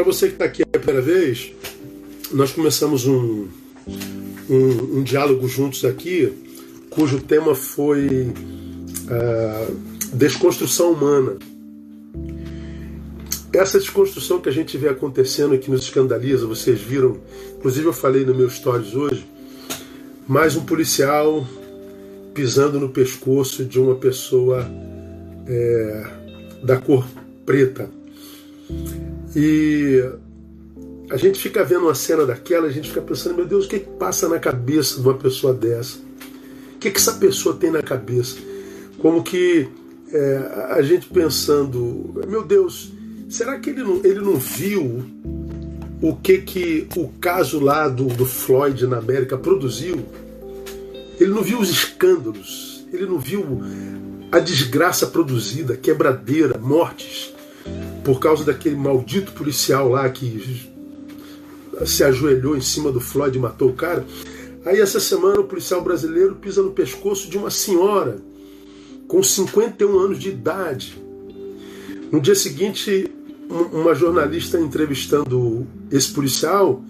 Para você que está aqui a primeira vez, nós começamos um, um, um, diálogo juntos aqui, cujo tema foi uh, desconstrução humana. Essa desconstrução que a gente vê acontecendo aqui nos escandaliza, vocês viram, inclusive eu falei no meu stories hoje, mais um policial pisando no pescoço de uma pessoa é, da cor preta. E a gente fica vendo uma cena daquela, a gente fica pensando, meu Deus, o que, que passa na cabeça de uma pessoa dessa? O que, que essa pessoa tem na cabeça? Como que é, a gente pensando, meu Deus, será que ele não, ele não viu o que, que o caso lá do, do Floyd na América produziu? Ele não viu os escândalos, ele não viu a desgraça produzida, quebradeira, mortes, por causa daquele maldito policial lá que se ajoelhou em cima do Floyd e matou o cara. Aí essa semana o policial brasileiro pisa no pescoço de uma senhora com 51 anos de idade. No dia seguinte, uma jornalista entrevistando esse policial,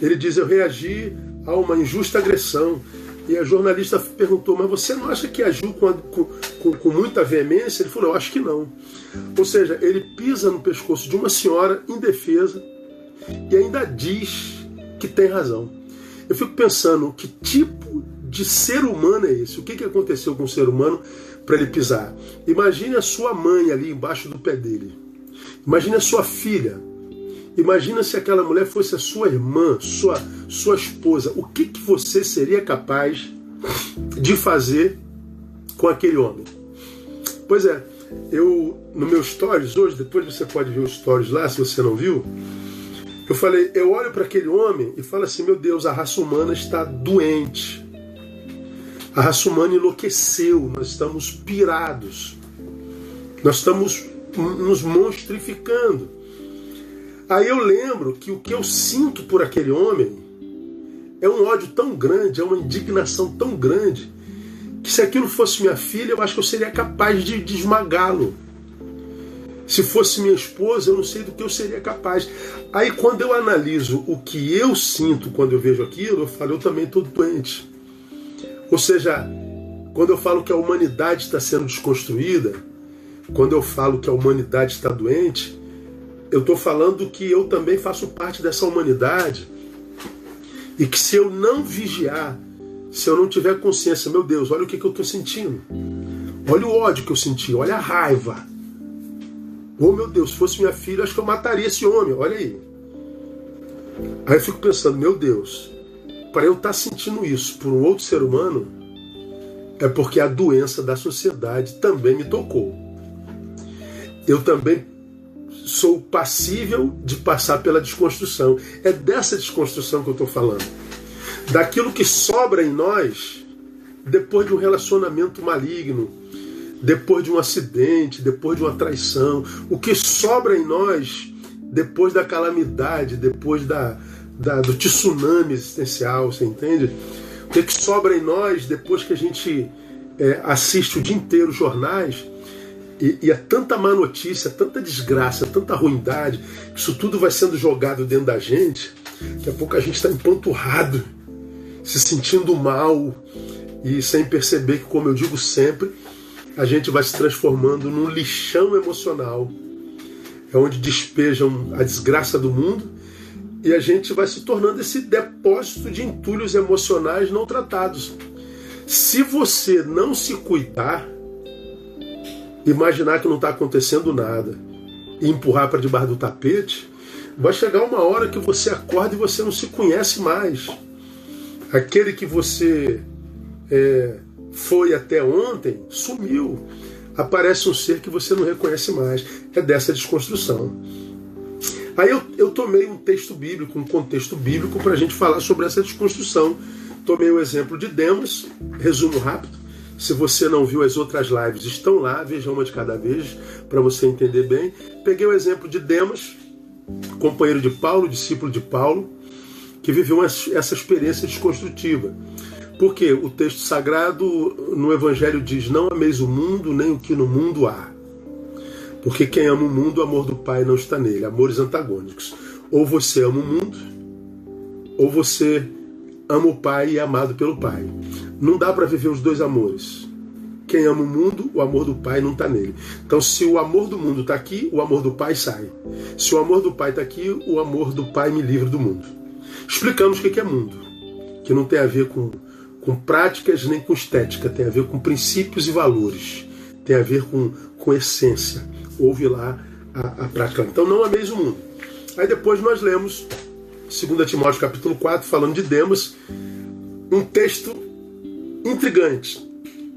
ele diz: Eu reagi a uma injusta agressão. E a jornalista perguntou: Mas você não acha que agiu com, com, com, muita veemência? Ele falou: Eu acho que não. Ou seja, ele pisa no pescoço de uma senhora indefesa e ainda diz que tem razão. Eu fico pensando: que tipo de ser humano é esse? O que, que aconteceu com o ser humano para ele pisar? Imagine a sua mãe ali embaixo do pé dele. Imagine a sua filha Imagina se aquela mulher fosse a sua irmã, sua, sua esposa. O que, que você seria capaz de fazer com aquele homem? Pois é, eu no meu stories hoje, depois você pode ver os stories lá se você não viu. Eu falei, eu olho para aquele homem e falo assim: meu Deus, a raça humana está doente. A raça humana enlouqueceu, nós estamos pirados. Nós estamos nos monstrificando. Aí eu lembro que o que eu sinto por aquele homem é um ódio tão grande, é uma indignação tão grande, que se aquilo fosse minha filha, eu acho que eu seria capaz de, de esmagá-lo. Se fosse minha esposa, eu não sei do que eu seria capaz. Aí quando eu analiso o que eu sinto quando eu vejo aquilo, eu falo, eu também estou doente. Ou seja, quando eu falo que a humanidade está sendo desconstruída, quando eu falo que a humanidade está doente, eu estou falando que eu também faço parte dessa humanidade e que se eu não vigiar, se eu não tiver consciência, meu Deus, olha o que, que eu estou sentindo. Olha o ódio que eu senti, olha a raiva. Oh meu Deus, se fosse minha filha, acho que eu mataria esse homem, olha aí. Aí eu fico pensando, meu Deus, para eu estar tá sentindo isso por um outro ser humano, é porque a doença da sociedade também me tocou. Eu também sou passível de passar pela desconstrução. É dessa desconstrução que eu estou falando. Daquilo que sobra em nós depois de um relacionamento maligno, depois de um acidente, depois de uma traição. O que sobra em nós depois da calamidade, depois da, da do tsunami existencial, você entende? O que, que sobra em nós depois que a gente é, assiste o dia inteiro jornais e, e é tanta má notícia, tanta desgraça, tanta ruindade, que isso tudo vai sendo jogado dentro da gente. Daqui a pouco a gente está empanturrado, se sentindo mal e sem perceber que, como eu digo sempre, a gente vai se transformando num lixão emocional. É onde despejam a desgraça do mundo e a gente vai se tornando esse depósito de entulhos emocionais não tratados. Se você não se cuidar, imaginar que não está acontecendo nada e empurrar para debaixo do tapete, vai chegar uma hora que você acorda e você não se conhece mais. Aquele que você é, foi até ontem sumiu. Aparece um ser que você não reconhece mais. É dessa desconstrução. Aí eu, eu tomei um texto bíblico, um contexto bíblico, para a gente falar sobre essa desconstrução. Tomei o exemplo de Demas, resumo rápido. Se você não viu as outras lives, estão lá, veja uma de cada vez para você entender bem. Peguei o exemplo de Demas, companheiro de Paulo, discípulo de Paulo, que viveu essa experiência desconstrutiva. Porque o texto sagrado no Evangelho diz: Não ameis o mundo, nem o que no mundo há. Porque quem ama o mundo, o amor do Pai não está nele. Amores antagônicos. Ou você ama o mundo, ou você ama o Pai e é amado pelo Pai. Não dá para viver os dois amores. Quem ama o mundo, o amor do Pai não está nele. Então, se o amor do mundo está aqui, o amor do Pai sai. Se o amor do Pai está aqui, o amor do Pai me livra do mundo. Explicamos o que é mundo, que não tem a ver com, com práticas nem com estética, tem a ver com princípios e valores, tem a ver com, com essência. Ouve lá a, a prática. Então, não ameis o mundo. Aí depois nós lemos 2 Timóteo capítulo 4, falando de Demas, um texto intrigante.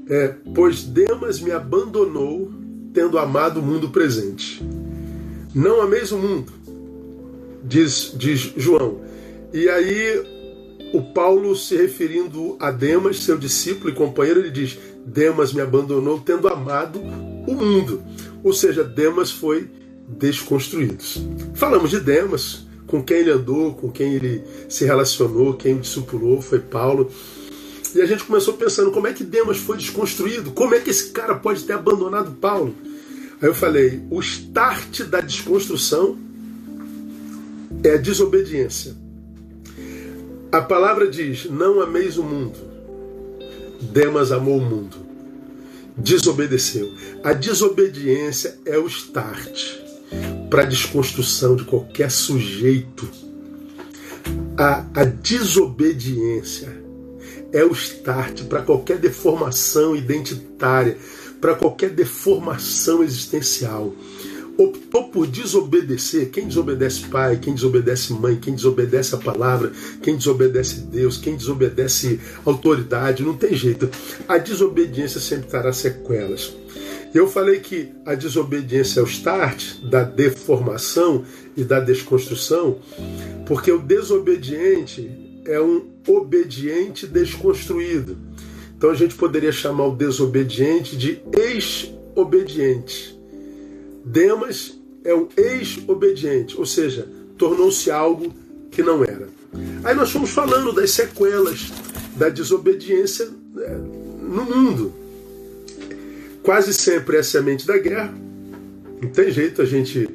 É, pois Demas me abandonou, tendo amado o mundo presente. Não ameis o mundo, diz, diz João. E aí, o Paulo, se referindo a Demas, seu discípulo e companheiro, ele diz: Demas me abandonou, tendo amado o mundo. Ou seja, Demas foi desconstruído. Falamos de Demas, com quem ele andou, com quem ele se relacionou, quem o discipulou, foi Paulo. E a gente começou pensando como é que Demas foi desconstruído, como é que esse cara pode ter abandonado Paulo. Aí eu falei: o start da desconstrução é a desobediência. A palavra diz: não ameis o mundo. Demas amou o mundo. Desobedeceu. A desobediência é o start para a desconstrução de qualquer sujeito. A, a desobediência é o start para qualquer deformação identitária, para qualquer deformação existencial. Optou por desobedecer, quem desobedece pai, quem desobedece mãe, quem desobedece a palavra, quem desobedece Deus, quem desobedece autoridade, não tem jeito. A desobediência sempre trará sequelas. Eu falei que a desobediência é o start da deformação e da desconstrução, porque o desobediente é um obediente desconstruído. Então a gente poderia chamar o desobediente de ex-obediente. Demas é um ex-obediente, ou seja, tornou-se algo que não era. Aí nós fomos falando das sequelas da desobediência né, no mundo. Quase sempre é a semente da guerra. Não tem jeito, a gente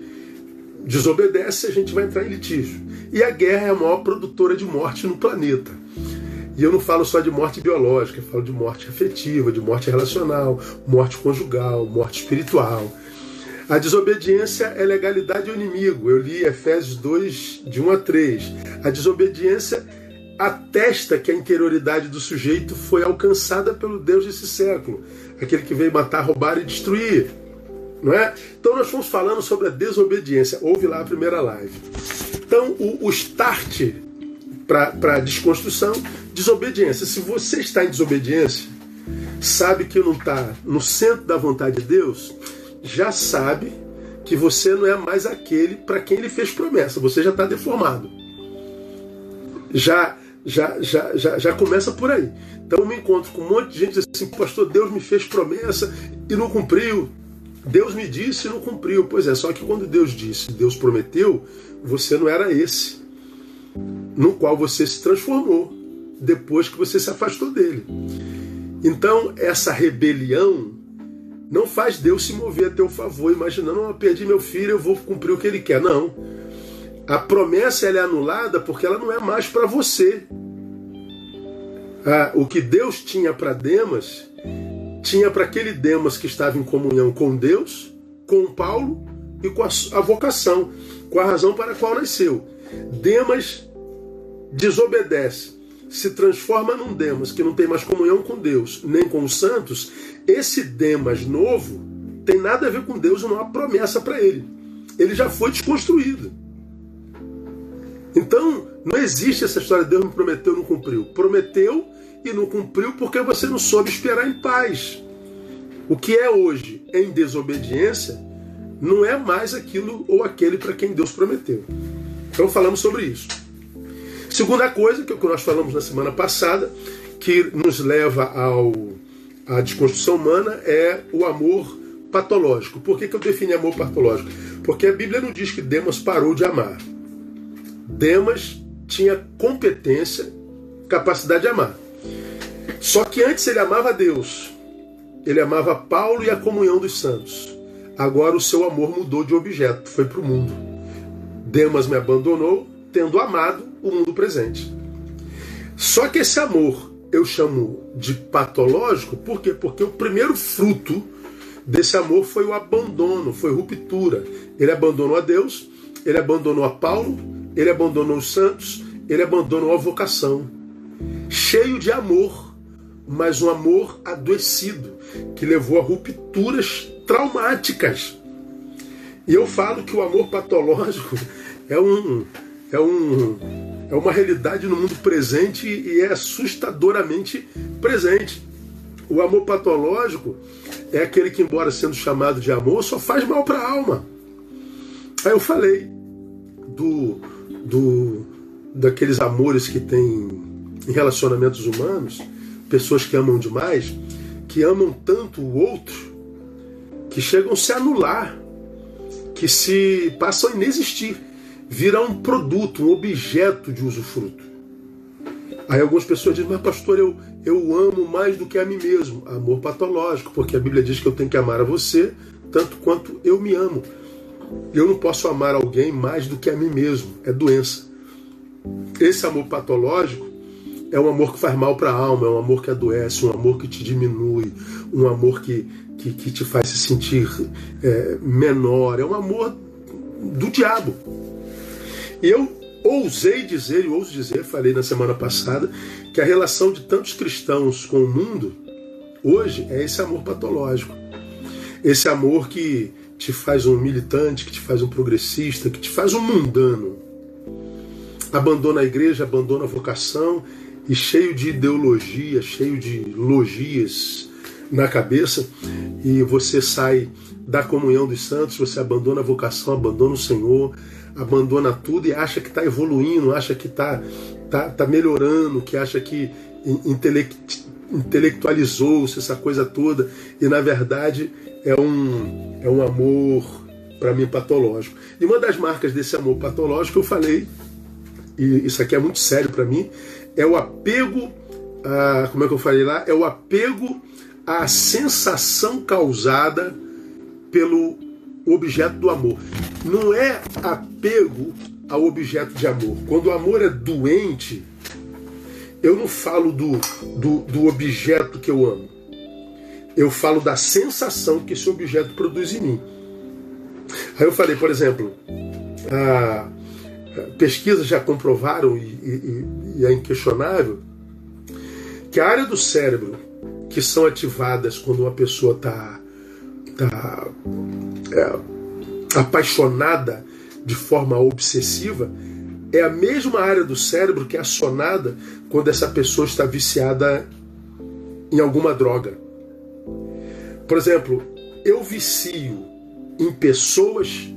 desobedece, a gente vai entrar em litígio. E a guerra é a maior produtora de morte no planeta. E eu não falo só de morte biológica, eu falo de morte afetiva, de morte relacional, morte conjugal, morte espiritual. A desobediência é legalidade ao inimigo. Eu li Efésios 2, de 1 a 3. A desobediência atesta que a interioridade do sujeito foi alcançada pelo Deus desse século, aquele que veio matar, roubar e destruir. Não é? Então nós fomos falando sobre a desobediência. Ouve lá a primeira live. Então o, o start para a desconstrução, desobediência. Se você está em desobediência, sabe que não está no centro da vontade de Deus, já sabe que você não é mais aquele para quem ele fez promessa. Você já está deformado. Já já, já, já, já começa por aí. Então eu me encontro com um monte de gente assim, pastor, Deus me fez promessa e não cumpriu. Deus me disse e não cumpriu. Pois é, só que quando Deus disse, Deus prometeu, você não era esse, no qual você se transformou depois que você se afastou dele. Então, essa rebelião não faz Deus se mover a teu favor, imaginando, oh, perdi meu filho, eu vou cumprir o que ele quer. Não. A promessa é anulada porque ela não é mais para você. Ah, o que Deus tinha para Demas, tinha para aquele Demas que estava em comunhão com Deus, com Paulo e com a, a vocação, com a razão para a qual nasceu. Demas desobedece, se transforma num Demas que não tem mais comunhão com Deus, nem com os santos. Esse Demas novo tem nada a ver com Deus, não há promessa para ele. Ele já foi desconstruído. Então, não existe essa história de Deus me prometeu e não cumpriu. Prometeu e não cumpriu porque você não soube esperar em paz. O que é hoje em desobediência não é mais aquilo ou aquele para quem Deus prometeu. Então falamos sobre isso. Segunda coisa, que é o que nós falamos na semana passada, que nos leva ao, à desconstrução humana, é o amor patológico. Por que, que eu defini amor patológico? Porque a Bíblia não diz que Demas parou de amar. Demas tinha competência, capacidade de amar. Só que antes ele amava Deus, ele amava Paulo e a comunhão dos santos. Agora o seu amor mudou de objeto, foi para o mundo. Demas me abandonou, tendo amado o mundo presente. Só que esse amor eu chamo de patológico, por quê? Porque o primeiro fruto desse amor foi o abandono, foi ruptura. Ele abandonou a Deus, ele abandonou a Paulo, ele abandonou os santos, ele abandonou a vocação. Cheio de amor, mas um amor adoecido, que levou a rupturas traumáticas. E eu falo que o amor patológico é um é um é uma realidade no mundo presente e é assustadoramente presente. O amor patológico é aquele que, embora sendo chamado de amor, só faz mal para a alma. Aí eu falei do, do daqueles amores que tem em relacionamentos humanos, pessoas que amam demais, que amam tanto o outro, que chegam a se anular, que se passam a inexistir, viram um produto, um objeto de usufruto. Aí algumas pessoas dizem, mas pastor, eu, eu amo mais do que a mim mesmo. Amor patológico, porque a Bíblia diz que eu tenho que amar a você tanto quanto eu me amo. Eu não posso amar alguém mais do que a mim mesmo. É doença. Esse amor patológico é um amor que faz mal para a alma, é um amor que adoece, um amor que te diminui, um amor que, que, que te faz se sentir é, menor. É um amor do diabo. E eu ousei dizer, e ouso dizer, falei na semana passada, que a relação de tantos cristãos com o mundo hoje é esse amor patológico. Esse amor que te faz um militante, que te faz um progressista, que te faz um mundano. Abandona a igreja, abandona a vocação e cheio de ideologia, cheio de logias na cabeça, e você sai da comunhão dos santos, você abandona a vocação, abandona o Senhor, abandona tudo e acha que está evoluindo, acha que está tá, tá melhorando, que acha que intelect, intelectualizou-se essa coisa toda, e na verdade é um, é um amor, para mim, patológico. E uma das marcas desse amor patológico, eu falei, e isso aqui é muito sério para mim, é o apego, a, como é que eu falei lá? É o apego à sensação causada pelo objeto do amor. Não é apego ao objeto de amor. Quando o amor é doente, eu não falo do, do, do objeto que eu amo. Eu falo da sensação que esse objeto produz em mim. Aí eu falei, por exemplo, a, pesquisas já comprovaram, e, e, e é inquestionável, que a área do cérebro que são ativadas quando uma pessoa está tá, é, apaixonada de forma obsessiva é a mesma área do cérebro que é acionada quando essa pessoa está viciada em alguma droga. Por exemplo, eu vicio em pessoas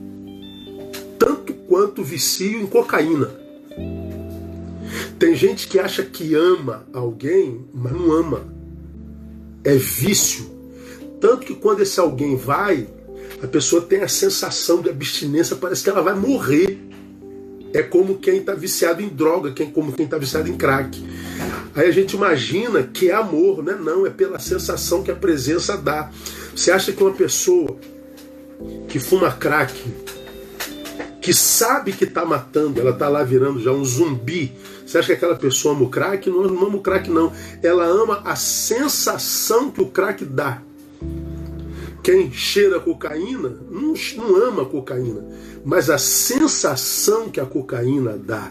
tanto quanto vicio em cocaína. Tem gente que acha que ama alguém, mas não ama. É vício. Tanto que quando esse alguém vai, a pessoa tem a sensação de abstinência, parece que ela vai morrer. É como quem está viciado em droga, quem, como quem está viciado em crack. Aí a gente imagina que é amor, né? Não, é pela sensação que a presença dá. Você acha que uma pessoa que fuma crack, que sabe que está matando, ela está lá virando já um zumbi. Você acha que aquela pessoa ama o crack? Não, não ama o crack, não. Ela ama a sensação que o crack dá. Quem cheira cocaína não, não ama cocaína, mas a sensação que a cocaína dá.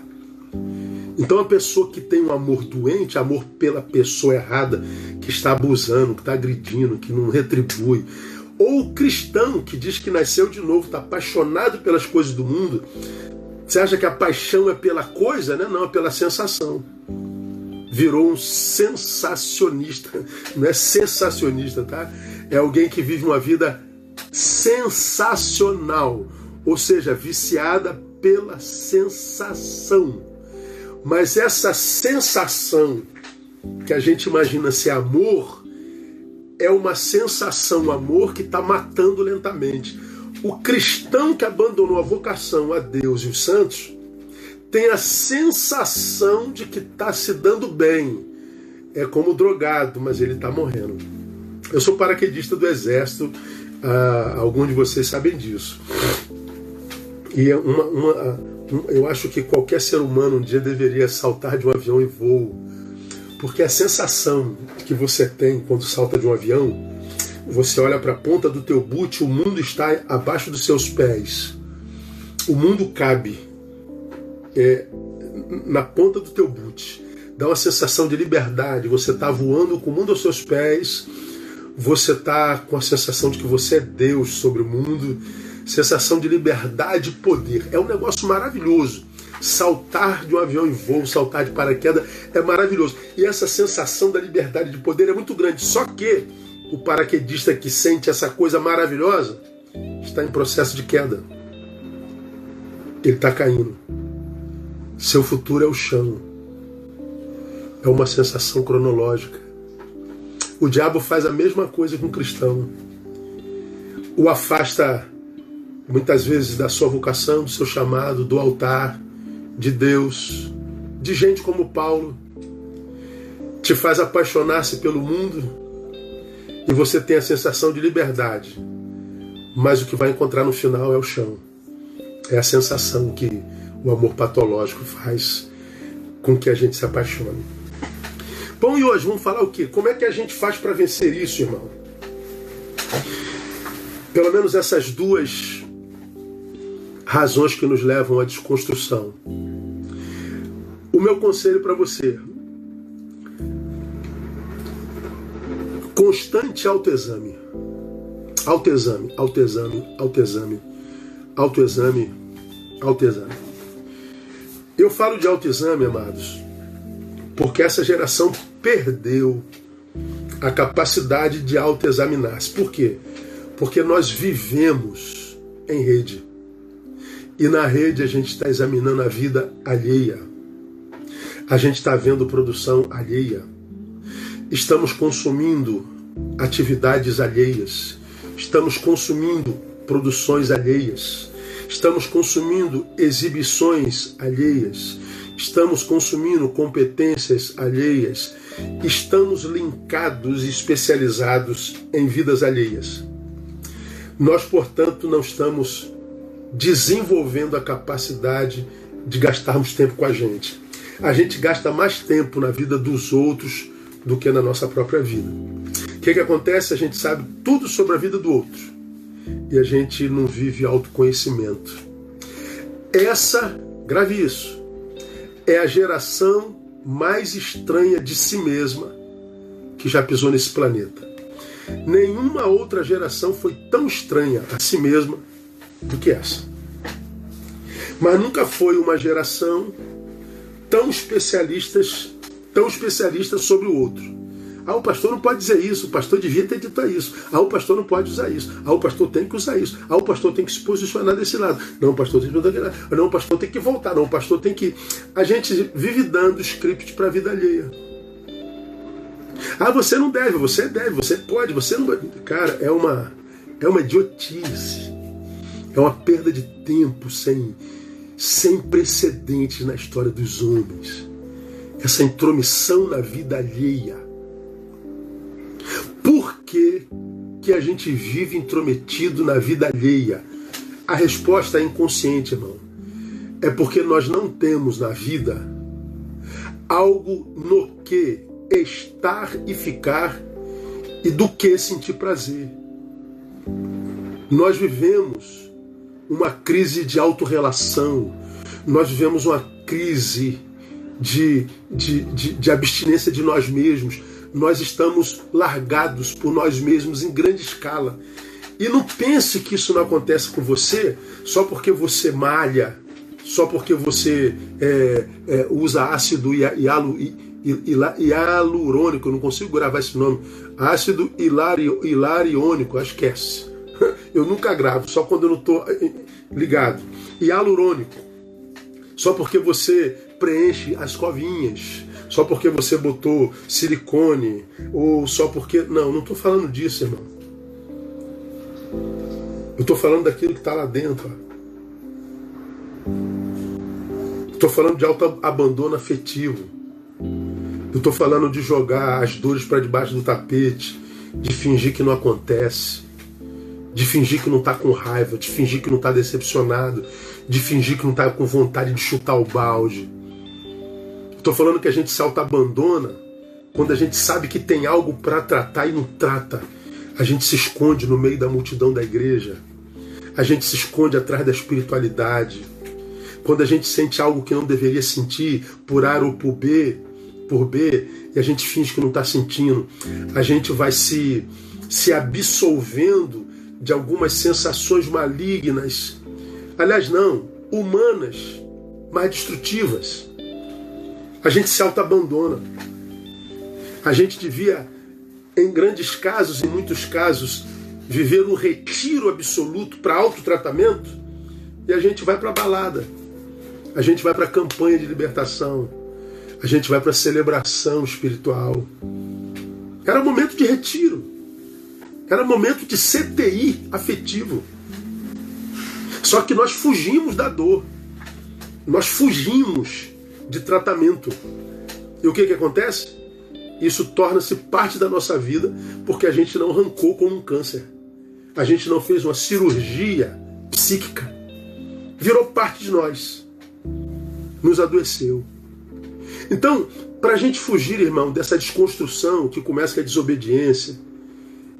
Então a pessoa que tem um amor doente, amor pela pessoa errada, que está abusando, que está agredindo, que não retribui, ou o cristão que diz que nasceu de novo, está apaixonado pelas coisas do mundo, você acha que a paixão é pela coisa, né? Não, é pela sensação. Virou um sensacionista. Não é sensacionista, tá? É alguém que vive uma vida sensacional, ou seja, viciada pela sensação. Mas essa sensação que a gente imagina ser amor é uma sensação, amor que está matando lentamente. O cristão que abandonou a vocação a Deus e os santos tem a sensação de que está se dando bem. É como drogado, mas ele está morrendo. Eu sou paraquedista do Exército, ah, alguns de vocês sabem disso. E uma, uma, eu acho que qualquer ser humano um dia deveria saltar de um avião em voo. Porque a sensação que você tem quando salta de um avião, você olha para a ponta do teu boot, o mundo está abaixo dos seus pés. O mundo cabe é, na ponta do teu boot. Dá uma sensação de liberdade. Você está voando com o mundo aos seus pés. Você está com a sensação de que você é Deus sobre o mundo. Sensação de liberdade e poder. É um negócio maravilhoso. Saltar de um avião em voo, saltar de paraquedas é maravilhoso. E essa sensação da liberdade de poder é muito grande. Só que o paraquedista que sente essa coisa maravilhosa está em processo de queda. Ele está caindo. Seu futuro é o chão. É uma sensação cronológica. O diabo faz a mesma coisa com o cristão. O afasta muitas vezes da sua vocação, do seu chamado, do altar, de Deus, de gente como Paulo. Te faz apaixonar-se pelo mundo e você tem a sensação de liberdade. Mas o que vai encontrar no final é o chão. É a sensação que o amor patológico faz com que a gente se apaixone. Bom, e hoje vamos falar o quê? Como é que a gente faz para vencer isso, irmão? Pelo menos essas duas razões que nos levam à desconstrução. O meu conselho para você: constante autoexame. Autoexame, autoexame, autoexame, autoexame, autoexame. Eu falo de autoexame, amados, porque essa geração perdeu a capacidade de autoexaminar-se. Por quê? Porque nós vivemos em rede. E na rede a gente está examinando a vida alheia. A gente está vendo produção alheia. Estamos consumindo atividades alheias. Estamos consumindo produções alheias. Estamos consumindo exibições alheias, estamos consumindo competências alheias, estamos linkados e especializados em vidas alheias. Nós, portanto, não estamos desenvolvendo a capacidade de gastarmos tempo com a gente. A gente gasta mais tempo na vida dos outros do que na nossa própria vida. O que, que acontece? A gente sabe tudo sobre a vida do outro e a gente não vive autoconhecimento. Essa, grave isso, é a geração mais estranha de si mesma que já pisou nesse planeta. Nenhuma outra geração foi tão estranha a si mesma do que essa. Mas nunca foi uma geração tão especialistas, tão especialista sobre o outro. Ah, o pastor não pode dizer isso, o pastor devia ter dito isso. Ah, o pastor não pode usar isso. Ah, o pastor tem que usar isso. Ah, o pastor tem que se posicionar desse lado. Não, o pastor tem que lado. Não, o pastor tem que voltar. Não, o pastor tem que. A gente vive dando script para a vida alheia. Ah, você não deve, você deve, você pode, você não. Cara, é uma, é uma idiotice. É uma perda de tempo sem, sem precedentes na história dos homens. Essa intromissão na vida alheia por que, que a gente vive intrometido na vida alheia? A resposta é inconsciente, irmão. É porque nós não temos na vida algo no que estar e ficar e do que sentir prazer. Nós vivemos uma crise de autorrelação, nós vivemos uma crise de, de, de, de abstinência de nós mesmos, nós estamos largados por nós mesmos em grande escala. E não pense que isso não acontece com você só porque você malha, só porque você é, é, usa ácido hialurônico, não consigo gravar esse nome, ácido hilariônico, esquece. Eu nunca gravo, só quando eu não estou é, ligado. Hialurônico, só porque você preenche as covinhas, só porque você botou silicone, ou só porque. Não, não estou falando disso, irmão. Eu estou falando daquilo que está lá dentro. Estou falando de alto abandono afetivo. Eu estou falando de jogar as dores para debaixo do tapete, de fingir que não acontece, de fingir que não está com raiva, de fingir que não está decepcionado, de fingir que não está com vontade de chutar o balde. Estou falando que a gente se auto-abandona quando a gente sabe que tem algo para tratar e não trata. A gente se esconde no meio da multidão da igreja. A gente se esconde atrás da espiritualidade. Quando a gente sente algo que não deveria sentir, por A ou por B, por B, e a gente finge que não está sentindo, a gente vai se, se absolvendo de algumas sensações malignas. Aliás, não, humanas, mais destrutivas. A gente se auto-abandona. A gente devia, em grandes casos, em muitos casos, viver um retiro absoluto para autotratamento e a gente vai para a balada. A gente vai para a campanha de libertação. A gente vai para a celebração espiritual. Era momento de retiro. Era momento de CTI afetivo. Só que nós fugimos da dor. Nós fugimos de tratamento. E o que, que acontece? Isso torna-se parte da nossa vida porque a gente não arrancou como um câncer. A gente não fez uma cirurgia psíquica. Virou parte de nós. Nos adoeceu. Então, para a gente fugir, irmão, dessa desconstrução que começa com a desobediência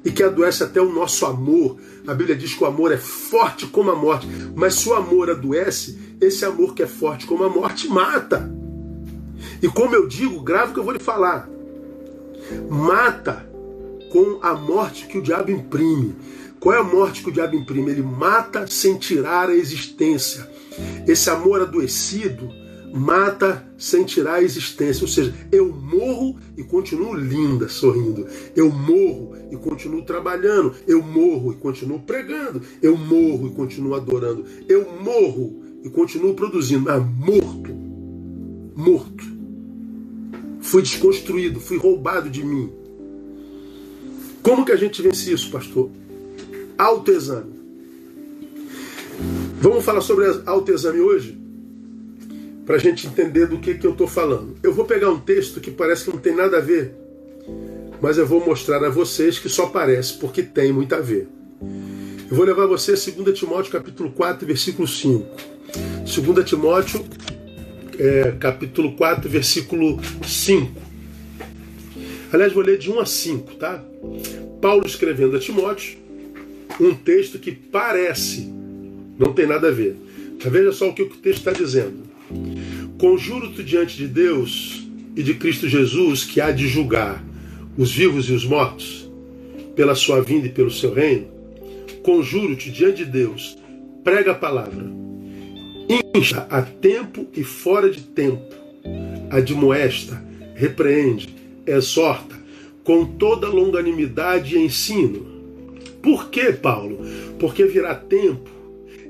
e que adoece até o nosso amor, a Bíblia diz que o amor é forte como a morte, mas se o amor adoece, esse amor que é forte como a morte mata. E como eu digo, grave o que eu vou lhe falar. Mata com a morte que o diabo imprime. Qual é a morte que o diabo imprime? Ele mata sem tirar a existência. Esse amor adoecido mata sem tirar a existência. Ou seja, eu morro e continuo linda, sorrindo. Eu morro e continuo trabalhando. Eu morro e continuo pregando. Eu morro e continuo adorando. Eu morro e continuo produzindo. Mas morto, morto fui desconstruído, fui roubado de mim. Como que a gente vence isso, pastor? Autoexame. Vamos falar sobre autoexame hoje? Para a gente entender do que, que eu estou falando. Eu vou pegar um texto que parece que não tem nada a ver, mas eu vou mostrar a vocês que só parece, porque tem muito a ver. Eu vou levar você a 2 Timóteo capítulo 4, versículo 5. 2 Timóteo é, capítulo 4, versículo 5. Aliás, vou ler de 1 a 5, tá? Paulo escrevendo a Timóteo um texto que parece, não tem nada a ver. Veja só o que o texto está dizendo. Conjuro-te diante de Deus e de Cristo Jesus, que há de julgar os vivos e os mortos, pela sua vinda e pelo seu reino. Conjuro-te diante de Deus, prega a palavra insta a tempo e fora de tempo, admoesta, repreende, exorta, com toda longanimidade e ensino. Por que, Paulo? Porque virá tempo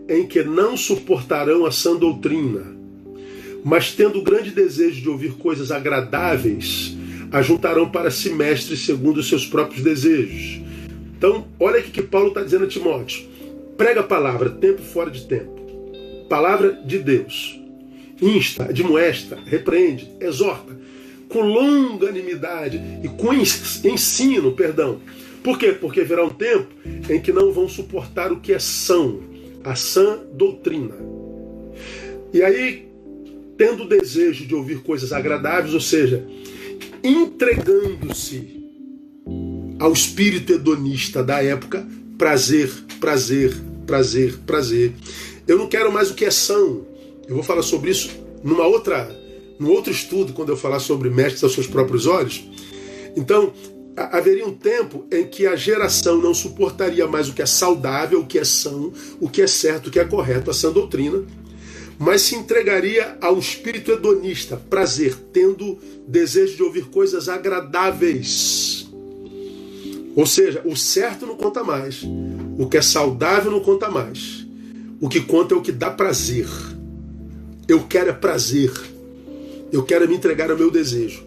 em que não suportarão a sã doutrina, mas tendo grande desejo de ouvir coisas agradáveis, ajuntarão para si mestres segundo os seus próprios desejos. Então, olha o que Paulo está dizendo a Timóteo. Prega a palavra, tempo fora de tempo palavra de Deus. Insta, admoesta, repreende, exorta, com longanimidade e com ensino, perdão. Por quê? Porque virá um tempo em que não vão suportar o que é são, a sã doutrina. E aí, tendo desejo de ouvir coisas agradáveis, ou seja, entregando-se ao espírito hedonista da época, prazer, prazer, prazer, prazer. Eu não quero mais o que é são. Eu vou falar sobre isso numa outra, num outro estudo, quando eu falar sobre mestres aos seus próprios olhos. Então, haveria um tempo em que a geração não suportaria mais o que é saudável, o que é são, o que é certo, o que é correto, a sã doutrina, mas se entregaria ao espírito hedonista, prazer, tendo desejo de ouvir coisas agradáveis. Ou seja, o certo não conta mais, o que é saudável não conta mais. O que conta é o que dá prazer. Eu quero é prazer. Eu quero me entregar ao meu desejo.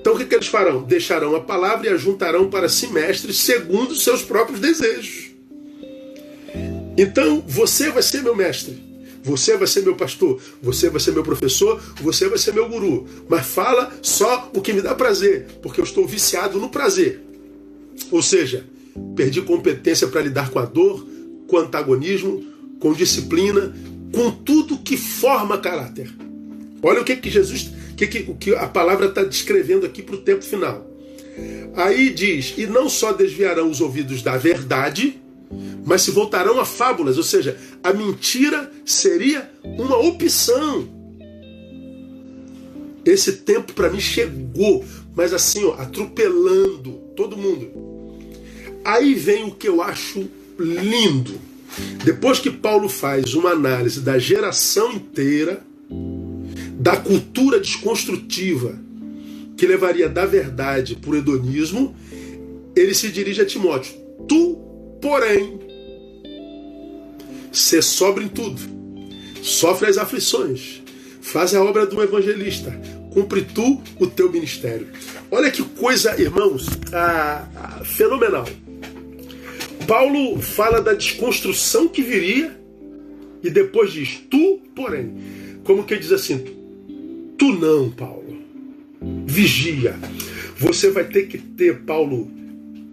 Então o que, que eles farão? Deixarão a palavra e a juntarão para si mestres segundo seus próprios desejos. Então você vai ser meu mestre. Você vai ser meu pastor, você vai ser meu professor, você vai ser meu guru. Mas fala só o que me dá prazer, porque eu estou viciado no prazer. Ou seja, perdi competência para lidar com a dor, com antagonismo, com disciplina, com tudo que forma caráter. Olha o que, que Jesus, o que, que, o que a palavra está descrevendo aqui para o tempo final. Aí diz: e não só desviarão os ouvidos da verdade, mas se voltarão a fábulas, ou seja, a mentira seria uma opção. Esse tempo para mim chegou, mas assim, ó, atropelando todo mundo. Aí vem o que eu acho lindo. Depois que Paulo faz uma análise da geração inteira, da cultura desconstrutiva que levaria da verdade para o hedonismo, ele se dirige a Timóteo. Tu, porém, ser sobre em tudo, sofre as aflições, faz a obra do evangelista, cumpre tu o teu ministério. Olha que coisa, irmãos, ah, ah, fenomenal. Paulo fala da desconstrução que viria e depois diz tu, porém. Como que diz assim? Tu não, Paulo. Vigia. Você vai ter que ter, Paulo,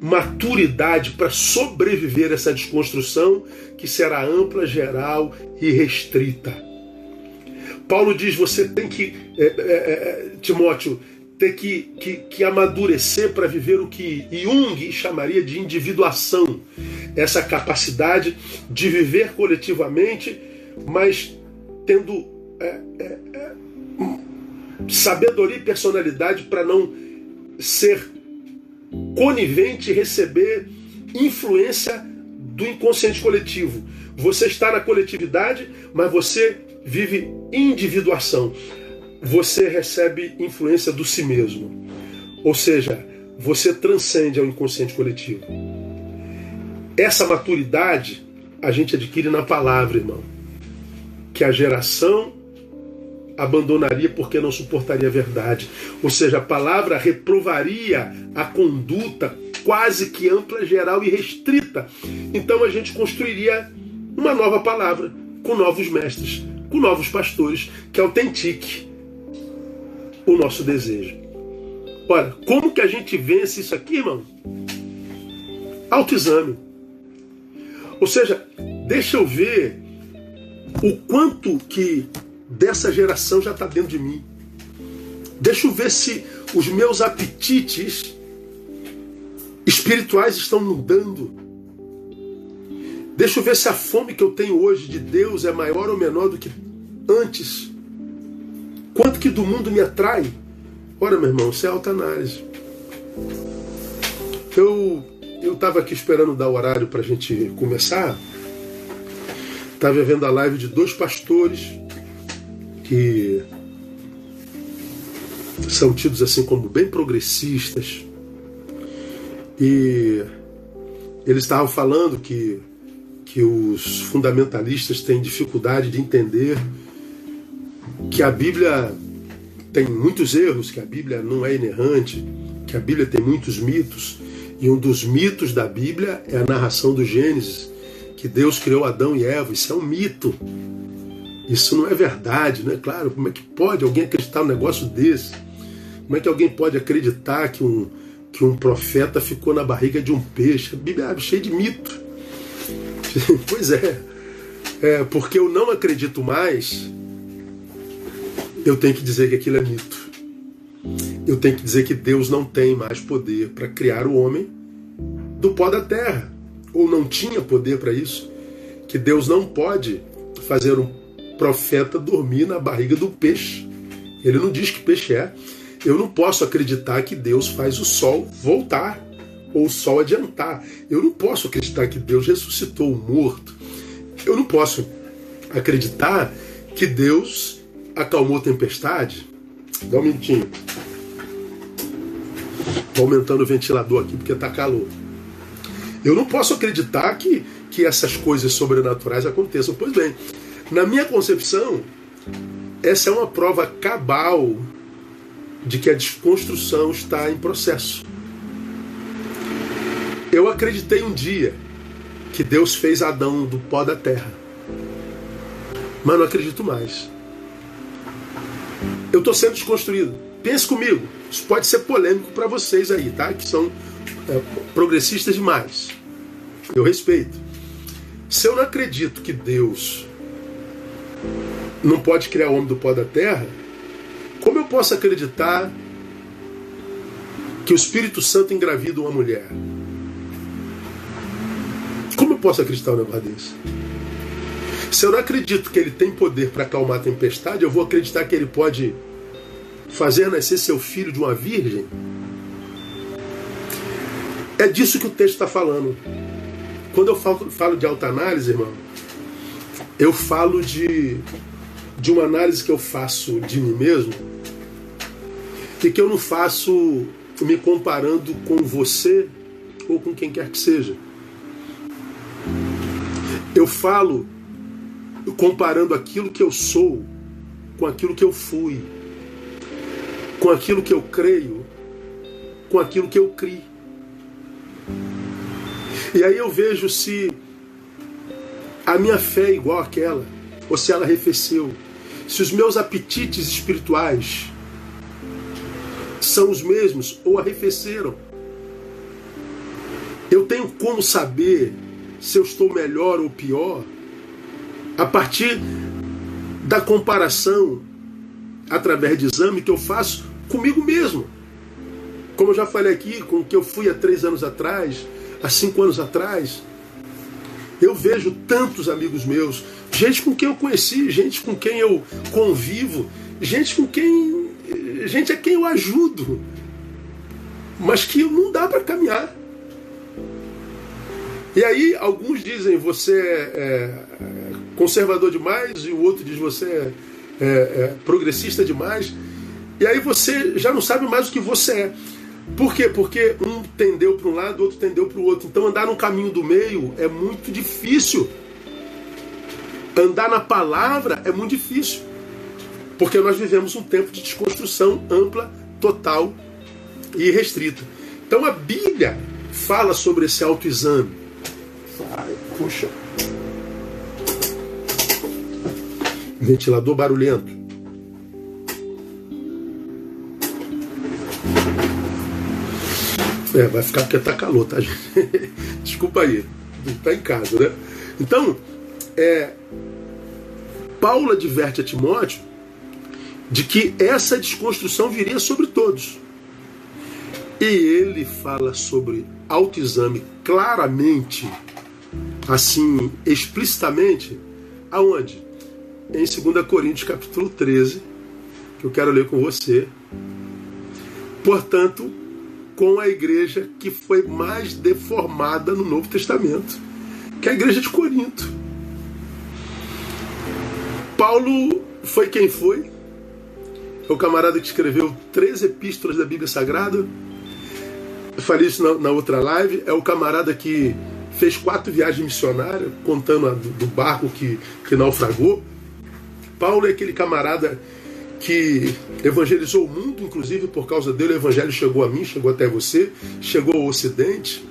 maturidade para sobreviver a essa desconstrução que será ampla, geral e restrita. Paulo diz: você tem que, é, é, é, Timóteo, ter que, que, que amadurecer para viver o que Jung chamaria de individuação, essa capacidade de viver coletivamente, mas tendo é, é, é, sabedoria e personalidade para não ser conivente receber influência do inconsciente coletivo. Você está na coletividade, mas você vive individuação você recebe influência do si mesmo. Ou seja, você transcende ao inconsciente coletivo. Essa maturidade a gente adquire na palavra, irmão. Que a geração abandonaria porque não suportaria a verdade. Ou seja, a palavra reprovaria a conduta quase que ampla, geral e restrita. Então a gente construiria uma nova palavra, com novos mestres, com novos pastores, que autentique o nosso desejo. Olha, como que a gente vence isso aqui, irmão? Autoexame. Ou seja, deixa eu ver o quanto que dessa geração já está dentro de mim. Deixa eu ver se os meus apetites espirituais estão mudando. Deixa eu ver se a fome que eu tenho hoje de Deus é maior ou menor do que antes. Quanto que do mundo me atrai? Ora, meu irmão, isso é autoanálise. Eu eu estava aqui esperando dar o horário para a gente começar. Estava vendo a live de dois pastores que são tidos assim como bem progressistas. E eles estavam falando que, que os fundamentalistas têm dificuldade de entender que a Bíblia tem muitos erros, que a Bíblia não é inerrante, que a Bíblia tem muitos mitos, e um dos mitos da Bíblia é a narração do Gênesis, que Deus criou Adão e Eva. Isso é um mito. Isso não é verdade, não é claro? Como é que pode alguém acreditar num negócio desse? Como é que alguém pode acreditar que um, que um profeta ficou na barriga de um peixe? A Bíblia é cheia de mito. pois é. é. Porque eu não acredito mais eu tenho que dizer que aquilo é mito. Eu tenho que dizer que Deus não tem mais poder para criar o homem do pó da terra, ou não tinha poder para isso. Que Deus não pode fazer um profeta dormir na barriga do peixe. Ele não diz que peixe é. Eu não posso acreditar que Deus faz o sol voltar ou o sol adiantar. Eu não posso acreditar que Deus ressuscitou o morto. Eu não posso acreditar que Deus acalmou a tempestade? Dá um minutinho. Estou aumentando o ventilador aqui porque está calor. Eu não posso acreditar que, que essas coisas sobrenaturais aconteçam. Pois bem, na minha concepção, essa é uma prova cabal de que a desconstrução está em processo. Eu acreditei um dia que Deus fez Adão do pó da terra. Mas não acredito mais. Eu estou sendo desconstruído. Pense comigo. Isso pode ser polêmico para vocês aí, tá? Que são é, progressistas demais. Eu respeito. Se eu não acredito que Deus não pode criar o homem do pó da terra, como eu posso acreditar que o Espírito Santo engravida uma mulher? Como eu posso acreditar um negócio desse? Se eu não acredito que ele tem poder para acalmar a tempestade, eu vou acreditar que ele pode fazer nascer seu filho de uma virgem? É disso que o texto está falando. Quando eu falo, falo de autoanálise, irmão, eu falo de, de uma análise que eu faço de mim mesmo e que eu não faço me comparando com você ou com quem quer que seja. Eu falo comparando aquilo que eu sou com aquilo que eu fui, com aquilo que eu creio, com aquilo que eu crio. E aí eu vejo se a minha fé é igual àquela, ou se ela arrefeceu, se os meus apetites espirituais são os mesmos ou arrefeceram. Eu tenho como saber se eu estou melhor ou pior a partir da comparação através de exame que eu faço comigo mesmo. Como eu já falei aqui, com o que eu fui há três anos atrás, há cinco anos atrás, eu vejo tantos amigos meus, gente com quem eu conheci, gente com quem eu convivo, gente com quem. gente a quem eu ajudo, mas que não dá para caminhar. E aí alguns dizem você é, é conservador demais e o outro diz você é, é, é, progressista demais. E aí você já não sabe mais o que você é. Por quê? Porque um tendeu para um lado, o outro tendeu para o outro. Então andar no caminho do meio é muito difícil. Andar na palavra é muito difícil. Porque nós vivemos um tempo de desconstrução ampla, total e restrita. Então a Bíblia fala sobre esse autoexame. Ai, puxa. Ventilador barulhento. É, vai ficar porque tá calor, tá, gente? Desculpa aí. Tá em casa, né? Então, é, Paulo adverte a Timóteo de que essa desconstrução viria sobre todos. E ele fala sobre autoexame claramente, assim, explicitamente, aonde? Em 2 Coríntios capítulo 13, que eu quero ler com você. Portanto, com a igreja que foi mais deformada no Novo Testamento, que é a igreja de Corinto. Paulo foi quem foi, é o camarada que escreveu três epístolas da Bíblia Sagrada. Eu falei isso na, na outra live. É o camarada que fez quatro viagens missionárias, contando a, do, barco que, que naufragou. Paulo é aquele camarada que evangelizou o mundo, inclusive por causa dele, o evangelho chegou a mim, chegou até você, chegou ao Ocidente.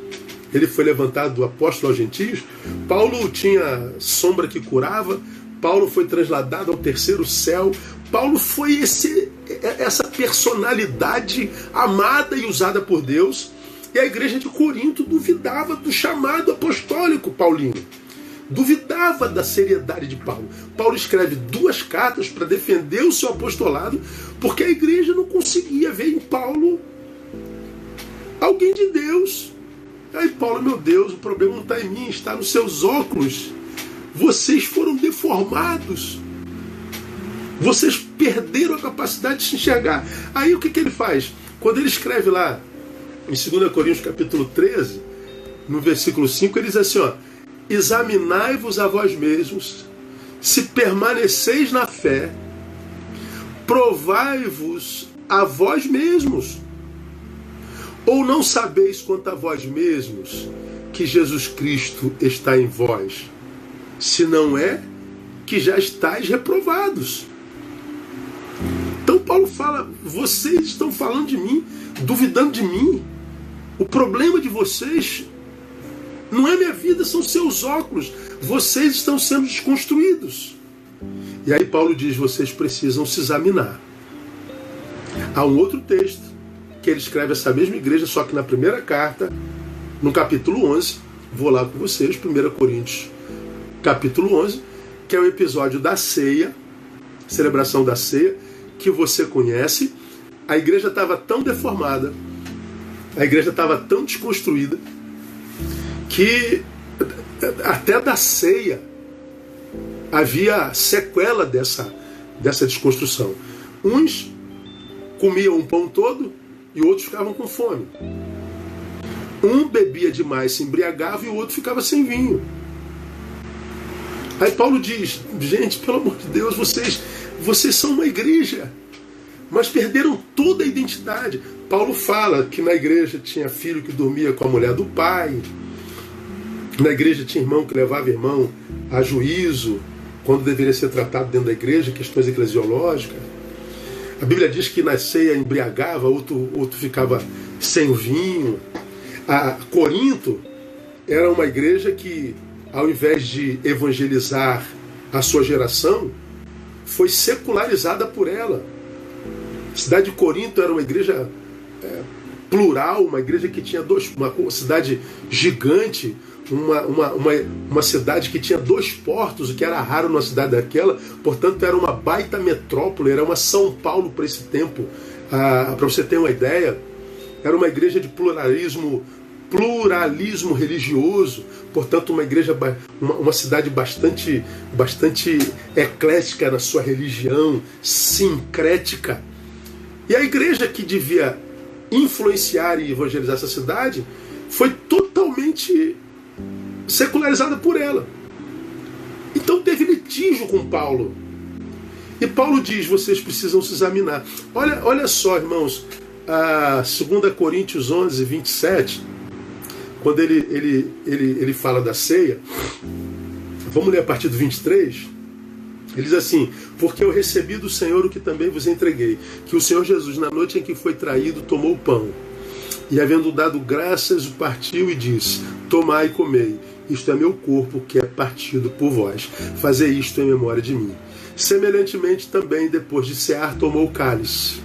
Ele foi levantado do apóstolo aos gentios. Paulo tinha sombra que curava. Paulo foi trasladado ao terceiro céu. Paulo foi esse, essa personalidade amada e usada por Deus. E a igreja de Corinto duvidava do chamado apostólico Paulinho duvidava da seriedade de Paulo. Paulo escreve duas cartas para defender o seu apostolado, porque a igreja não conseguia ver em Paulo alguém de Deus. Aí Paulo, meu Deus, o problema não está em mim, está nos seus óculos. Vocês foram deformados. Vocês perderam a capacidade de se enxergar. Aí o que, que ele faz? Quando ele escreve lá em 2 Coríntios capítulo 13, no versículo 5, ele diz assim, ó, examinai-vos a vós mesmos, se permaneceis na fé, provai-vos a vós mesmos. Ou não sabeis quanto a vós mesmos que Jesus Cristo está em vós? Se não é, que já estáis reprovados. Então Paulo fala: vocês estão falando de mim, duvidando de mim. O problema de vocês não é minha vida, são seus óculos. Vocês estão sendo desconstruídos. E aí Paulo diz: vocês precisam se examinar. Há um outro texto que ele escreve essa mesma igreja, só que na primeira carta, no capítulo 11, vou lá com vocês, 1 Coríntios, capítulo 11, que é o episódio da ceia, celebração da ceia, que você conhece. A igreja estava tão deformada, a igreja estava tão desconstruída, que até da ceia havia sequela dessa, dessa desconstrução. Uns comiam um pão todo e outros ficavam com fome. Um bebia demais, se embriagava e o outro ficava sem vinho. Aí Paulo diz: gente, pelo amor de Deus, vocês, vocês são uma igreja, mas perderam toda a identidade. Paulo fala que na igreja tinha filho que dormia com a mulher do pai, na igreja tinha irmão que levava irmão a juízo, quando deveria ser tratado dentro da igreja, questões eclesiológicas. A Bíblia diz que na ceia embriagava, outro, outro ficava sem o vinho. A Corinto era uma igreja que, ao invés de evangelizar a sua geração, foi secularizada por ela. A cidade de Corinto era uma igreja é, plural, uma igreja que tinha dois, uma cidade gigante, uma, uma, uma, uma, cidade que tinha dois portos, o que era raro numa cidade daquela, portanto era uma baita metrópole, era uma São Paulo para esse tempo. Ah, para você ter uma ideia, era uma igreja de pluralismo pluralismo religioso, portanto uma igreja, uma, uma cidade bastante, bastante eclética na sua religião, sincrética. E a igreja que devia influenciar e evangelizar essa cidade foi totalmente secularizada por ela. Então teve litígio com Paulo. E Paulo diz: vocês precisam se examinar. Olha, olha só, irmãos, a 2 Coríntios 11, 27, quando ele, ele, ele, ele fala da ceia, vamos ler a partir do 23. Ele diz assim: Porque eu recebi do Senhor o que também vos entreguei, que o Senhor Jesus, na noite em que foi traído, tomou o pão. E havendo dado graças, o partiu e disse: Tomai e comei. Isto é meu corpo que é partido por vós. Fazei isto em memória de mim. Semelhantemente também, depois de cear, tomou o cálice,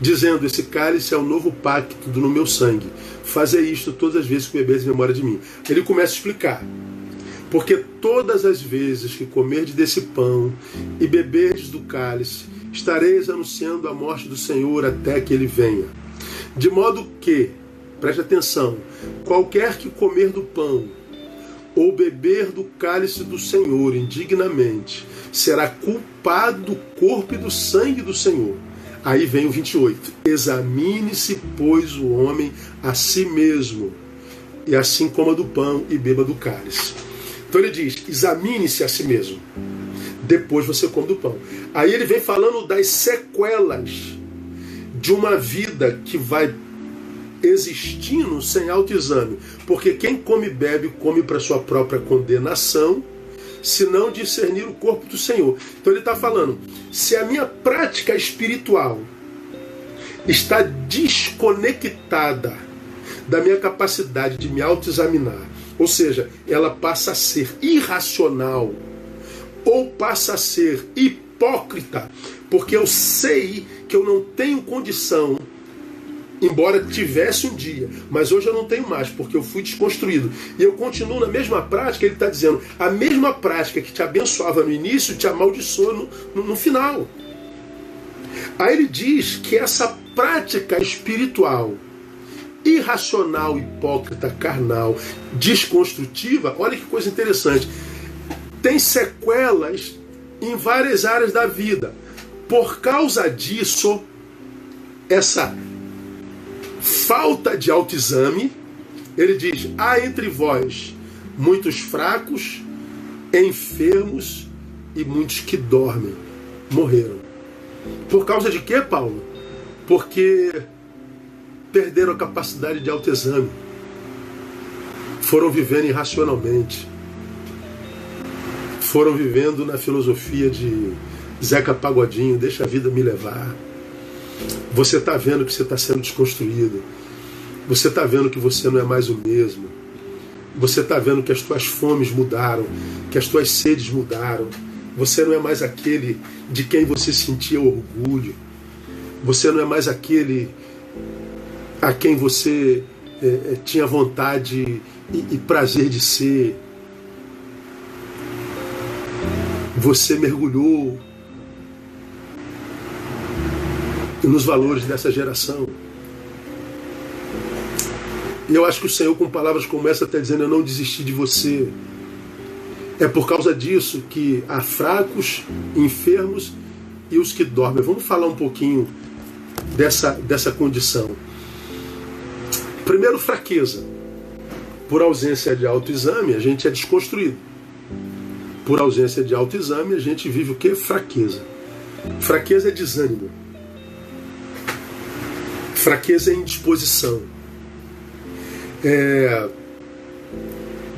dizendo: Esse cálice é o novo pacto no meu sangue. Fazei isto todas as vezes que bebeis em memória de mim. Ele começa a explicar. Porque todas as vezes que comerdes desse pão e beberdes do cálice, estareis anunciando a morte do Senhor até que ele venha. De modo que, preste atenção, qualquer que comer do pão ou beber do cálice do Senhor indignamente, será culpado do corpo e do sangue do Senhor. Aí vem o 28. Examine-se, pois, o homem a si mesmo, e assim coma do pão e beba do cálice. Então ele diz: examine-se a si mesmo. Depois você come do pão. Aí ele vem falando das sequelas de uma vida que vai existindo sem autoexame. Porque quem come e bebe, come para sua própria condenação, se não discernir o corpo do Senhor. Então ele está falando: se a minha prática espiritual está desconectada da minha capacidade de me autoexaminar, ou seja, ela passa a ser irracional ou passa a ser hipócrita, porque eu sei que eu não tenho condição embora tivesse um dia, mas hoje eu não tenho mais, porque eu fui desconstruído. E eu continuo na mesma prática, ele está dizendo, a mesma prática que te abençoava no início, te amaldiçoa no, no, no final. Aí ele diz que essa prática espiritual, irracional, hipócrita, carnal, desconstrutiva, olha que coisa interessante, tem sequelas em várias áreas da vida. Por causa disso, essa falta de autoexame, ele diz: há entre vós muitos fracos, enfermos e muitos que dormem, morreram. Por causa de quê, Paulo? Porque perderam a capacidade de autoexame, foram vivendo irracionalmente, foram vivendo na filosofia de Zeca Pagodinho, deixa a vida me levar. Você está vendo que você está sendo desconstruído. Você está vendo que você não é mais o mesmo. Você está vendo que as tuas fomes mudaram, que as tuas sedes mudaram. Você não é mais aquele de quem você sentia orgulho. Você não é mais aquele a quem você é, é tinha vontade e, e prazer de ser. Você mergulhou nos valores dessa geração. E eu acho que o Senhor, com palavras como essa, está dizendo: Eu não desisti de você. É por causa disso que há fracos, enfermos e os que dormem. Vamos falar um pouquinho dessa, dessa condição. Primeiro, fraqueza. Por ausência de autoexame, a gente é desconstruído. Por ausência de autoexame, a gente vive o que? Fraqueza. Fraqueza é desânimo. Fraqueza é indisposição. É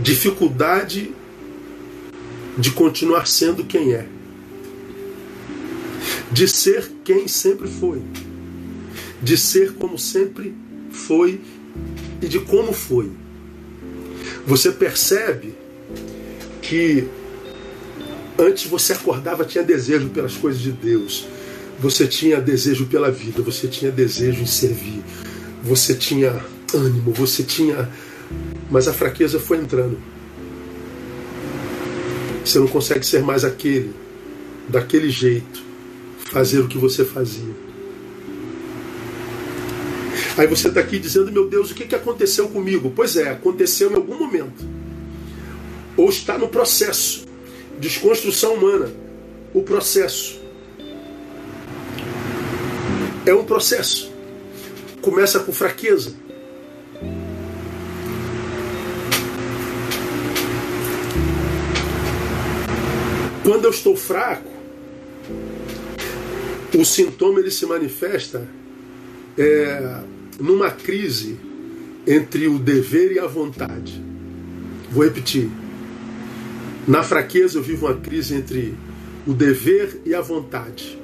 dificuldade de continuar sendo quem é. De ser quem sempre foi. De ser como sempre foi e de como foi. Você percebe que antes você acordava, tinha desejo pelas coisas de Deus. Você tinha desejo pela vida, você tinha desejo em servir, você tinha ânimo, você tinha. Mas a fraqueza foi entrando. Você não consegue ser mais aquele, daquele jeito, fazer o que você fazia. Aí você está aqui dizendo, meu Deus, o que, que aconteceu comigo? Pois é, aconteceu em algum momento. Ou está no processo. Desconstrução humana. O processo. É um processo. Começa com fraqueza. Quando eu estou fraco, o sintoma ele se manifesta é, numa crise entre o dever e a vontade. Vou repetir. Na fraqueza eu vivo uma crise entre o dever e a vontade.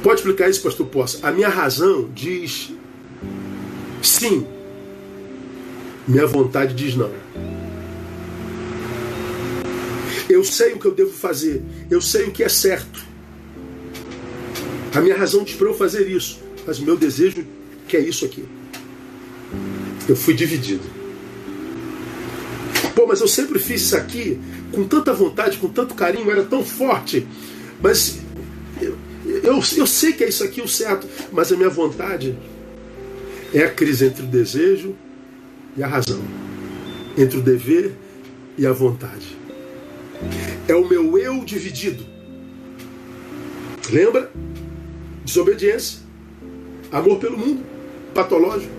Pode explicar isso, pastor Poça? A minha razão diz sim. Minha vontade diz não. Eu sei o que eu devo fazer. Eu sei o que é certo. A minha razão diz para eu fazer isso. Mas o meu desejo quer isso aqui. Eu fui dividido. Pô, mas eu sempre fiz isso aqui com tanta vontade, com tanto carinho, era tão forte. Mas eu, eu, eu sei que é isso aqui o certo, mas a minha vontade é a crise entre o desejo e a razão, entre o dever e a vontade. É o meu eu dividido. Lembra? Desobediência. Amor pelo mundo. Patológico.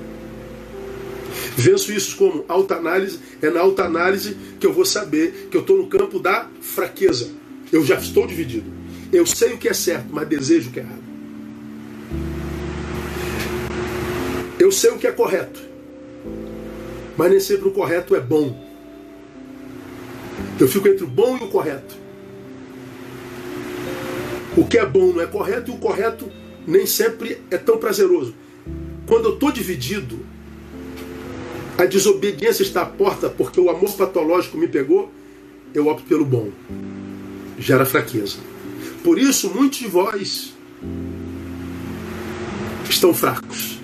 Venço isso como alta análise. É na alta análise que eu vou saber que eu estou no campo da fraqueza. Eu já estou dividido. Eu sei o que é certo, mas desejo o que é errado. Eu sei o que é correto, mas nem sempre o correto é bom. Eu fico entre o bom e o correto. O que é bom não é correto e o correto nem sempre é tão prazeroso. Quando eu estou dividido, a desobediência está à porta porque o amor patológico me pegou, eu opto pelo bom. Gera fraqueza. Por isso, muitos de vós estão fracos.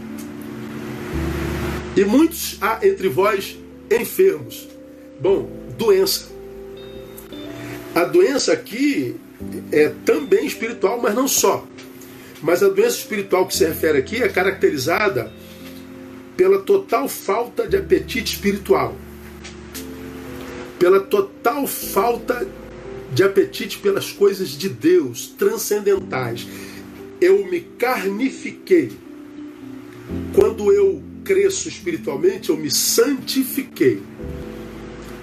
E muitos há entre vós enfermos. Bom, doença. A doença aqui é também espiritual, mas não só. Mas a doença espiritual que se refere aqui é caracterizada pela total falta de apetite espiritual, pela total falta de apetite pelas coisas de Deus transcendentais. Eu me carnifiquei. Quando eu cresço espiritualmente, eu me santifiquei.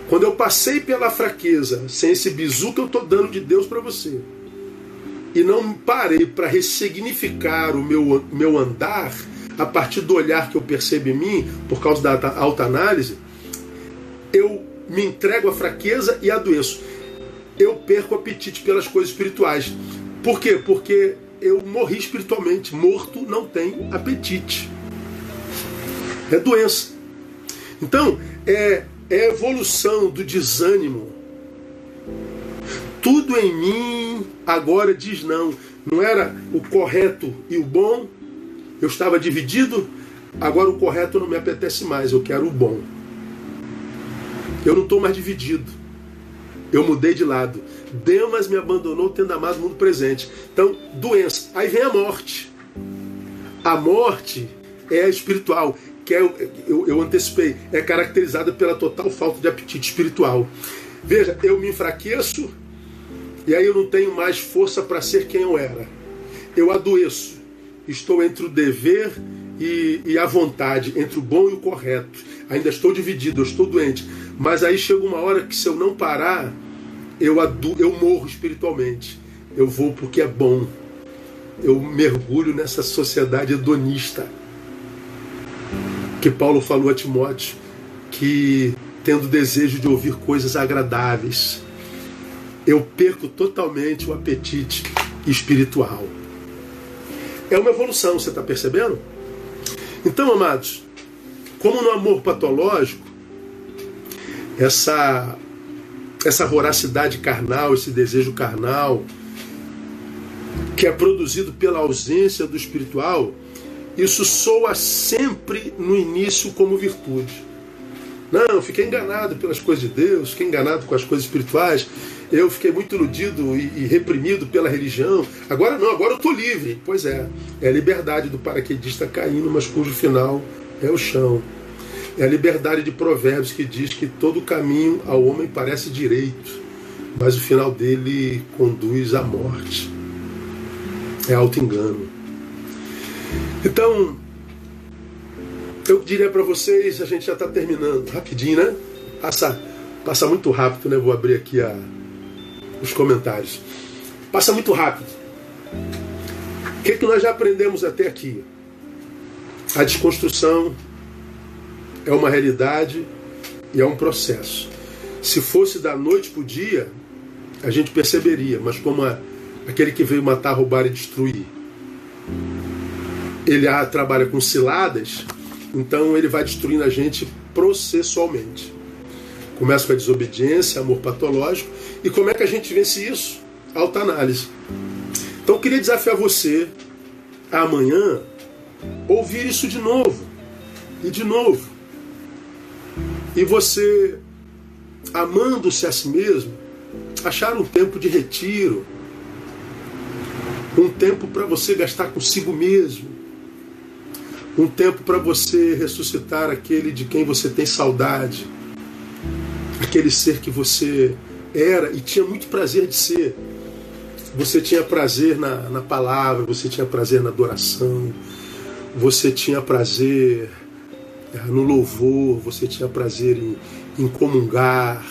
Quando eu passei pela fraqueza, sem esse bizu que eu estou dando de Deus para você, e não parei para ressignificar o meu, meu andar a partir do olhar que eu percebo em mim, por causa da alta análise, eu me entrego à fraqueza e adoeço. Eu perco o apetite pelas coisas espirituais. Por quê? Porque eu morri espiritualmente. Morto não tem apetite. É doença. Então, é, é evolução do desânimo tudo em mim agora diz não. Não era o correto e o bom, eu estava dividido, agora o correto não me apetece mais, eu quero o bom. Eu não estou mais dividido. Eu mudei de lado. Demas me abandonou tendo amado o mundo presente. Então, doença. Aí vem a morte. A morte é espiritual, que é, eu, eu antecipei, é caracterizada pela total falta de apetite espiritual. Veja, eu me enfraqueço e aí eu não tenho mais força para ser quem eu era. Eu adoeço. Estou entre o dever e, e, a vontade, entre o bom e o correto. Ainda estou dividido, eu estou doente. Mas aí chega uma hora que se eu não parar, eu, adu eu morro espiritualmente. Eu vou porque é bom. Eu mergulho nessa sociedade hedonista. Que Paulo falou a Timóteo, que tendo desejo de ouvir coisas agradáveis, eu perco totalmente o apetite espiritual. É uma evolução, você está percebendo? Então, amados, como no amor patológico, essa, essa voracidade carnal, esse desejo carnal, que é produzido pela ausência do espiritual, isso soa sempre no início como virtude. Não, fiquei enganado pelas coisas de Deus, fiquei enganado com as coisas espirituais, eu fiquei muito iludido e, e reprimido pela religião. Agora não, agora eu estou livre. Pois é, é a liberdade do paraquedista caindo, mas cujo final é o chão. É a liberdade de Provérbios que diz que todo caminho ao homem parece direito, mas o final dele conduz à morte. É auto-engano. Então, eu diria para vocês, a gente já está terminando, rapidinho, né? Passa, passa muito rápido, né? Vou abrir aqui a, os comentários. Passa muito rápido. O que, é que nós já aprendemos até aqui? A desconstrução é uma realidade e é um processo. Se fosse da noite para o dia, a gente perceberia, mas como a, aquele que veio matar, roubar e destruir, ele a, trabalha com ciladas, então ele vai destruindo a gente processualmente. Começa com a desobediência, amor patológico. E como é que a gente vence isso? Alta análise. Então eu queria desafiar você a amanhã ouvir isso de novo. E de novo. E você, amando-se a si mesmo, achar um tempo de retiro. Um tempo para você gastar consigo mesmo. Um tempo para você ressuscitar aquele de quem você tem saudade aquele ser que você era e tinha muito prazer de ser. Você tinha prazer na, na palavra, você tinha prazer na adoração, você tinha prazer eh, no louvor, você tinha prazer em, em comungar,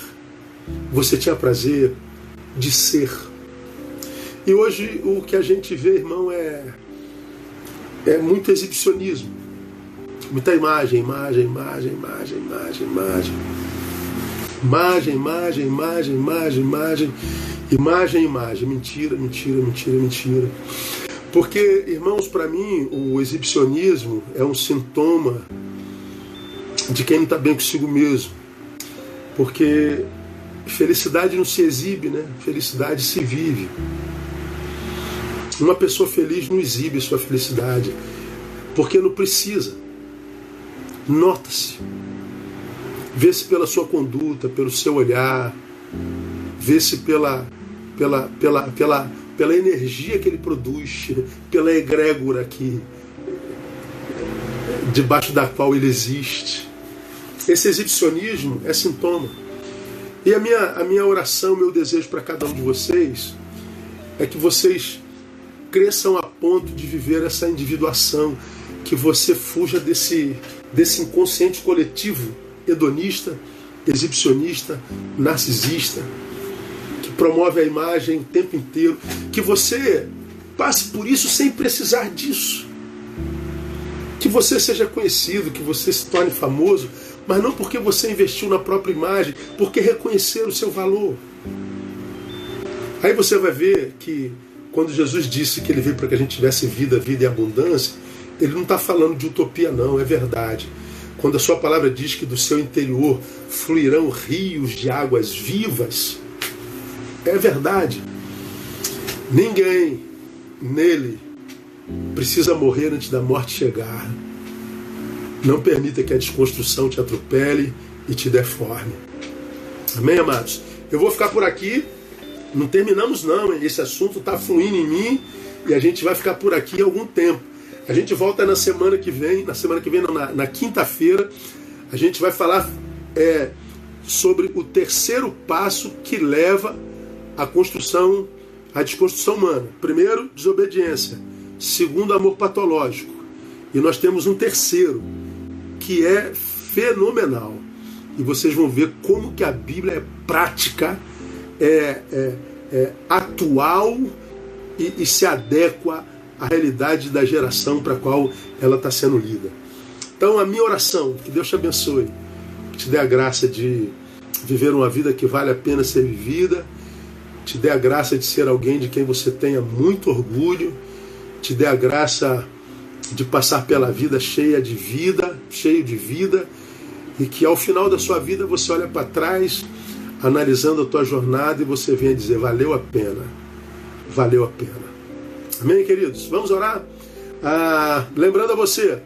você tinha prazer de ser. E hoje o que a gente vê, irmão, é, é muito exibicionismo. Muita imagem, imagem, imagem, imagem, imagem, imagem. Imagem, imagem, imagem, imagem, imagem, imagem, imagem. Mentira, mentira, mentira, mentira. Porque, irmãos, para mim, o exibicionismo é um sintoma de quem não está bem consigo mesmo. Porque felicidade não se exibe, né? Felicidade se vive. Uma pessoa feliz não exibe sua felicidade, porque não precisa. Nota-se. Vê-se pela sua conduta, pelo seu olhar, vê-se pela, pela, pela, pela, pela energia que ele produz, pela egrégora que debaixo da qual ele existe. Esse exibicionismo é sintoma. E a minha, a minha oração, meu desejo para cada um de vocês é que vocês cresçam a ponto de viver essa individuação, que você fuja desse, desse inconsciente coletivo hedonista, exibicionista, narcisista, que promove a imagem o tempo inteiro, que você passe por isso sem precisar disso. Que você seja conhecido, que você se torne famoso, mas não porque você investiu na própria imagem, porque reconhecer o seu valor. Aí você vai ver que quando Jesus disse que ele veio para que a gente tivesse vida, vida e abundância, ele não está falando de utopia, não, é verdade. Quando a sua palavra diz que do seu interior fluirão rios de águas vivas, é verdade. Ninguém nele precisa morrer antes da morte chegar. Não permita que a desconstrução te atropele e te deforme. Amém, amados? Eu vou ficar por aqui. Não terminamos não. Esse assunto está fluindo em mim e a gente vai ficar por aqui algum tempo. A gente volta na semana que vem, na semana que vem, não, na, na quinta-feira, a gente vai falar é, sobre o terceiro passo que leva à construção, à desconstrução humana. Primeiro, desobediência. Segundo, amor patológico. E nós temos um terceiro, que é fenomenal. E vocês vão ver como que a Bíblia é prática, é, é, é atual e, e se adequa à realidade da geração para a qual ela está sendo lida. Então, a minha oração, que Deus te abençoe, que te dê a graça de viver uma vida que vale a pena ser vivida, te dê a graça de ser alguém de quem você tenha muito orgulho, te dê a graça de passar pela vida cheia de vida, cheio de vida, e que ao final da sua vida você olha para trás, analisando a tua jornada e você venha dizer valeu a pena, valeu a pena. Amém, queridos? Vamos orar? Ah, lembrando a você,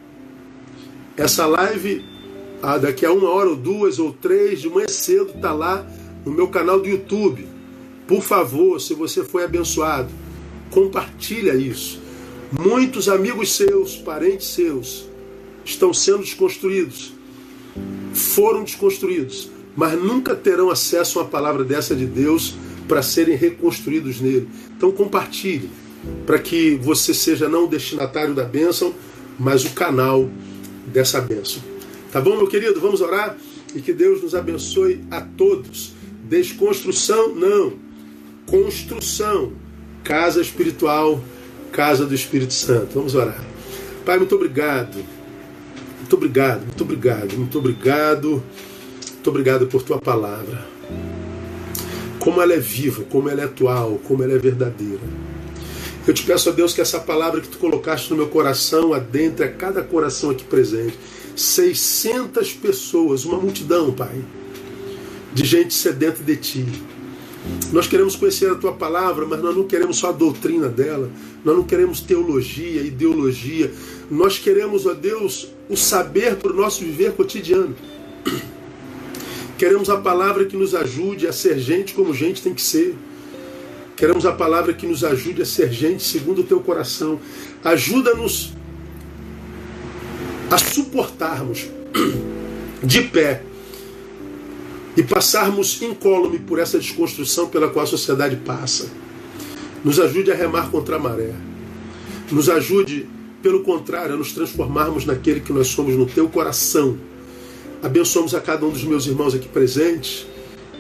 essa live ah, daqui a uma hora ou duas ou três de manhã cedo está lá no meu canal do YouTube. Por favor, se você foi abençoado, compartilha isso. Muitos amigos seus, parentes seus, estão sendo desconstruídos, foram desconstruídos, mas nunca terão acesso a uma palavra dessa de Deus para serem reconstruídos nele. Então compartilhe, para que você seja não o destinatário da bênção, mas o canal dessa bênção. Tá bom, meu querido? Vamos orar e que Deus nos abençoe a todos. Desconstrução, não. Construção. Casa espiritual casa do Espírito Santo. Vamos orar. Pai, muito obrigado. Muito obrigado, muito obrigado, muito obrigado. Muito obrigado por tua palavra. Como ela é viva, como ela é atual, como ela é verdadeira. Eu te peço a Deus que essa palavra que tu colocaste no meu coração adentre a cada coração aqui presente. 600 pessoas, uma multidão, Pai, de gente sedenta de ti nós queremos conhecer a tua palavra, mas nós não queremos só a doutrina dela, nós não queremos teologia, ideologia, nós queremos, ó Deus, o saber para o nosso viver cotidiano. Queremos a palavra que nos ajude a ser gente como gente tem que ser. Queremos a palavra que nos ajude a ser gente segundo o teu coração. Ajuda-nos a suportarmos de pé e passarmos incólume por essa desconstrução pela qual a sociedade passa. Nos ajude a remar contra a maré. Nos ajude, pelo contrário, a nos transformarmos naquele que nós somos no teu coração. Abençoamos a cada um dos meus irmãos aqui presentes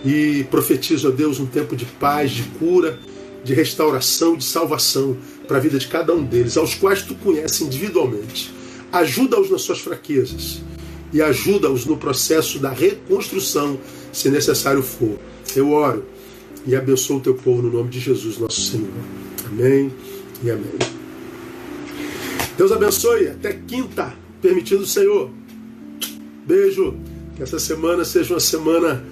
e profetizo a Deus um tempo de paz, de cura, de restauração, de salvação para a vida de cada um deles, aos quais tu conheces individualmente. Ajuda-os nas suas fraquezas e ajuda-os no processo da reconstrução se necessário for. Eu oro e abençoo o teu povo no nome de Jesus, nosso Senhor. Amém e amém. Deus abençoe. Até quinta, permitindo o Senhor. Beijo. Que essa semana seja uma semana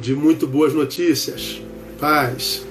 de muito boas notícias. Paz.